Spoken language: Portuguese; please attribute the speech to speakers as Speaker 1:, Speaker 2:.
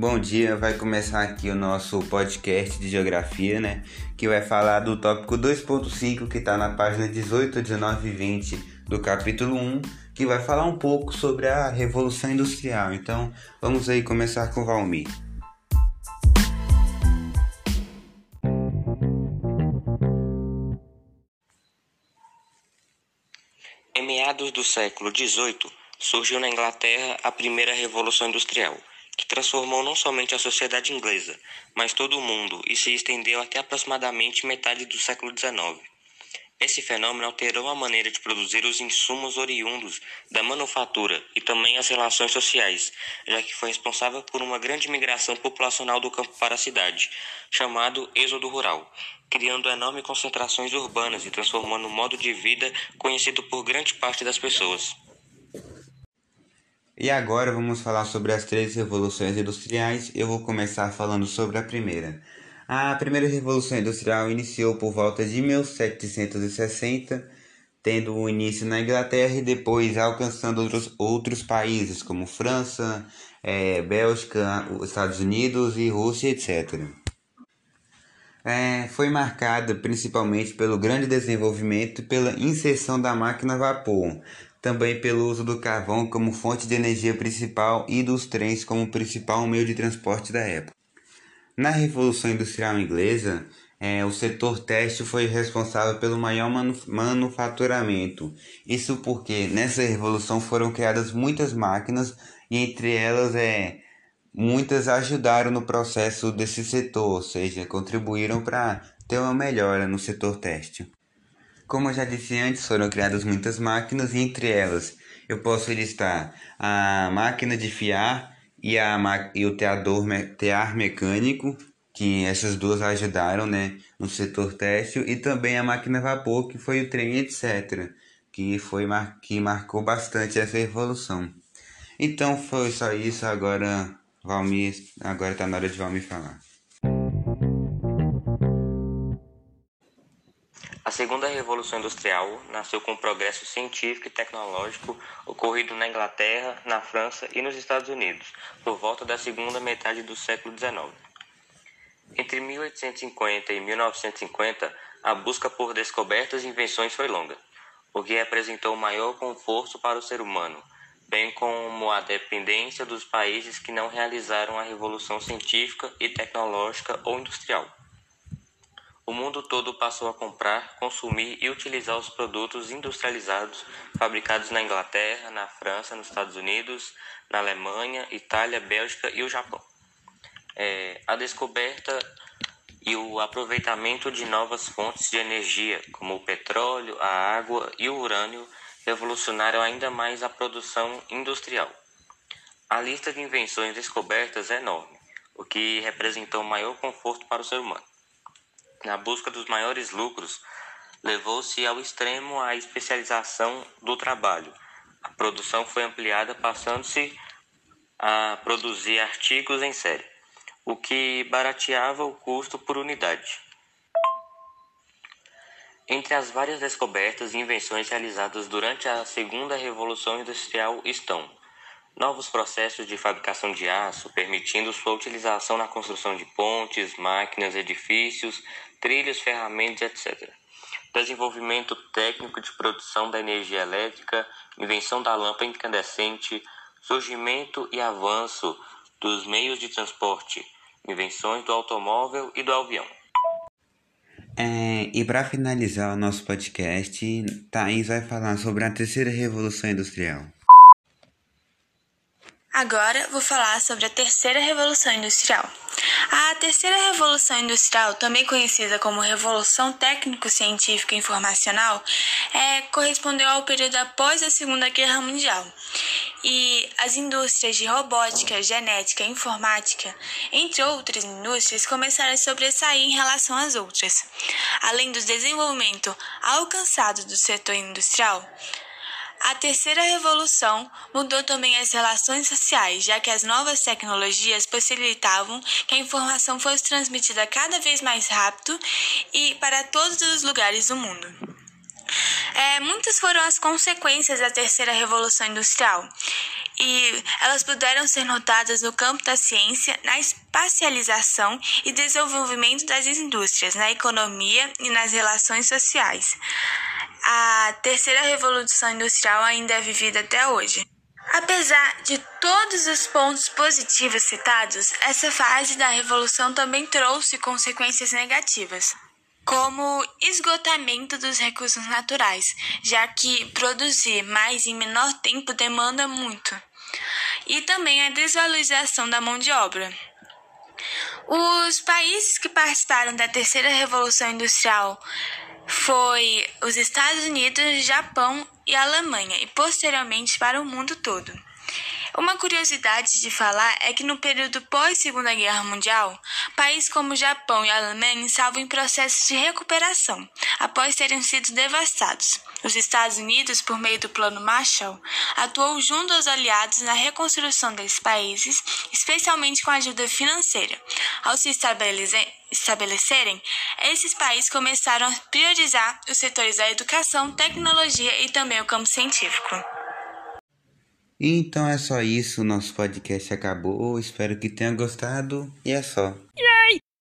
Speaker 1: Bom dia, vai começar aqui o nosso podcast de geografia, né? Que vai falar do tópico 2.5 que está na página 18, 19 e 20 do capítulo 1, que vai falar um pouco sobre a Revolução Industrial. Então, vamos aí começar com o Valmir.
Speaker 2: Em meados do século XVIII, surgiu na Inglaterra a primeira Revolução Industrial que transformou não somente a sociedade inglesa, mas todo o mundo e se estendeu até aproximadamente metade do século XIX. Esse fenômeno alterou a maneira de produzir os insumos oriundos da manufatura e também as relações sociais, já que foi responsável por uma grande migração populacional do campo para a cidade, chamado êxodo rural, criando enormes concentrações urbanas e transformando o modo de vida conhecido por grande parte das pessoas.
Speaker 1: E agora vamos falar sobre as três revoluções industriais. Eu vou começar falando sobre a primeira. A primeira revolução industrial iniciou por volta de 1760, tendo o início na Inglaterra e depois alcançando outros, outros países como França, é, Bélgica, Estados Unidos e Rússia, etc. É, foi marcada principalmente pelo grande desenvolvimento e pela inserção da máquina a vapor, também pelo uso do carvão como fonte de energia principal e dos trens como principal meio de transporte da época. Na Revolução Industrial Inglesa, é, o setor têxtil foi responsável pelo maior manufaturamento. Isso porque nessa revolução foram criadas muitas máquinas e entre elas é, muitas ajudaram no processo desse setor, ou seja, contribuíram para ter uma melhora no setor têxtil. Como eu já disse antes, foram criadas muitas máquinas e entre elas eu posso listar a máquina de fiar e, a, e o teador, tear mecânico, que essas duas ajudaram né, no setor têxtil, e também a máquina a vapor, que foi o trem, etc., que, foi, que marcou bastante essa revolução. Então foi só isso, agora Valmir, agora está na hora de Valmir falar.
Speaker 2: Segunda revolução industrial nasceu com o progresso científico e tecnológico ocorrido na Inglaterra, na França e nos Estados Unidos, por volta da segunda metade do século XIX. Entre 1850 e 1950, a busca por descobertas e invenções foi longa, o que representou maior conforto para o ser humano, bem como a dependência dos países que não realizaram a revolução científica e tecnológica ou industrial. O mundo todo passou a comprar, consumir e utilizar os produtos industrializados fabricados na Inglaterra, na França, nos Estados Unidos, na Alemanha, Itália, Bélgica e o Japão. É, a descoberta e o aproveitamento de novas fontes de energia, como o petróleo, a água e o urânio, revolucionaram ainda mais a produção industrial. A lista de invenções descobertas é enorme, o que representou maior conforto para o ser humano na busca dos maiores lucros, levou-se ao extremo a especialização do trabalho. A produção foi ampliada, passando-se a produzir artigos em série, o que barateava o custo por unidade. Entre as várias descobertas e invenções realizadas durante a Segunda Revolução Industrial estão novos processos de fabricação de aço, permitindo sua utilização na construção de pontes, máquinas, edifícios, trilhos, ferramentas, etc. Desenvolvimento técnico de produção da energia elétrica, invenção da lâmpada incandescente, surgimento e avanço dos meios de transporte, invenções do automóvel e do avião.
Speaker 1: É, e para finalizar o nosso podcast, Thaís vai falar sobre a terceira revolução industrial.
Speaker 3: Agora vou falar sobre a terceira revolução industrial. A terceira revolução industrial, também conhecida como Revolução Técnico-Científica e Informacional, é, correspondeu ao período após a Segunda Guerra Mundial. E as indústrias de robótica, genética e informática, entre outras indústrias, começaram a sobressair em relação às outras. Além do desenvolvimento alcançado do setor industrial, a terceira revolução mudou também as relações sociais, já que as novas tecnologias possibilitavam que a informação fosse transmitida cada vez mais rápido e para todos os lugares do mundo. É, muitas foram as consequências da terceira revolução industrial e elas puderam ser notadas no campo da ciência, na espacialização e desenvolvimento das indústrias, na economia e nas relações sociais. A terceira revolução industrial ainda é vivida até hoje. Apesar de todos os pontos positivos citados, essa fase da revolução também trouxe consequências negativas, como esgotamento dos recursos naturais, já que produzir mais em menor tempo demanda muito, e também a desvalorização da mão de obra. Os países que participaram da terceira revolução industrial foi os Estados Unidos, Japão e Alemanha, e posteriormente para o mundo todo. Uma curiosidade de falar é que no período pós-Segunda Guerra Mundial, países como Japão e Alemanha estavam em processo de recuperação após terem sido devastados. Os Estados Unidos, por meio do Plano Marshall, atuou junto aos aliados na reconstrução desses países, especialmente com ajuda financeira. Ao se estabelecerem, esses países começaram a priorizar os setores da educação, tecnologia e também o campo científico.
Speaker 1: Então é só isso, nosso podcast acabou. Espero que tenha gostado e é só.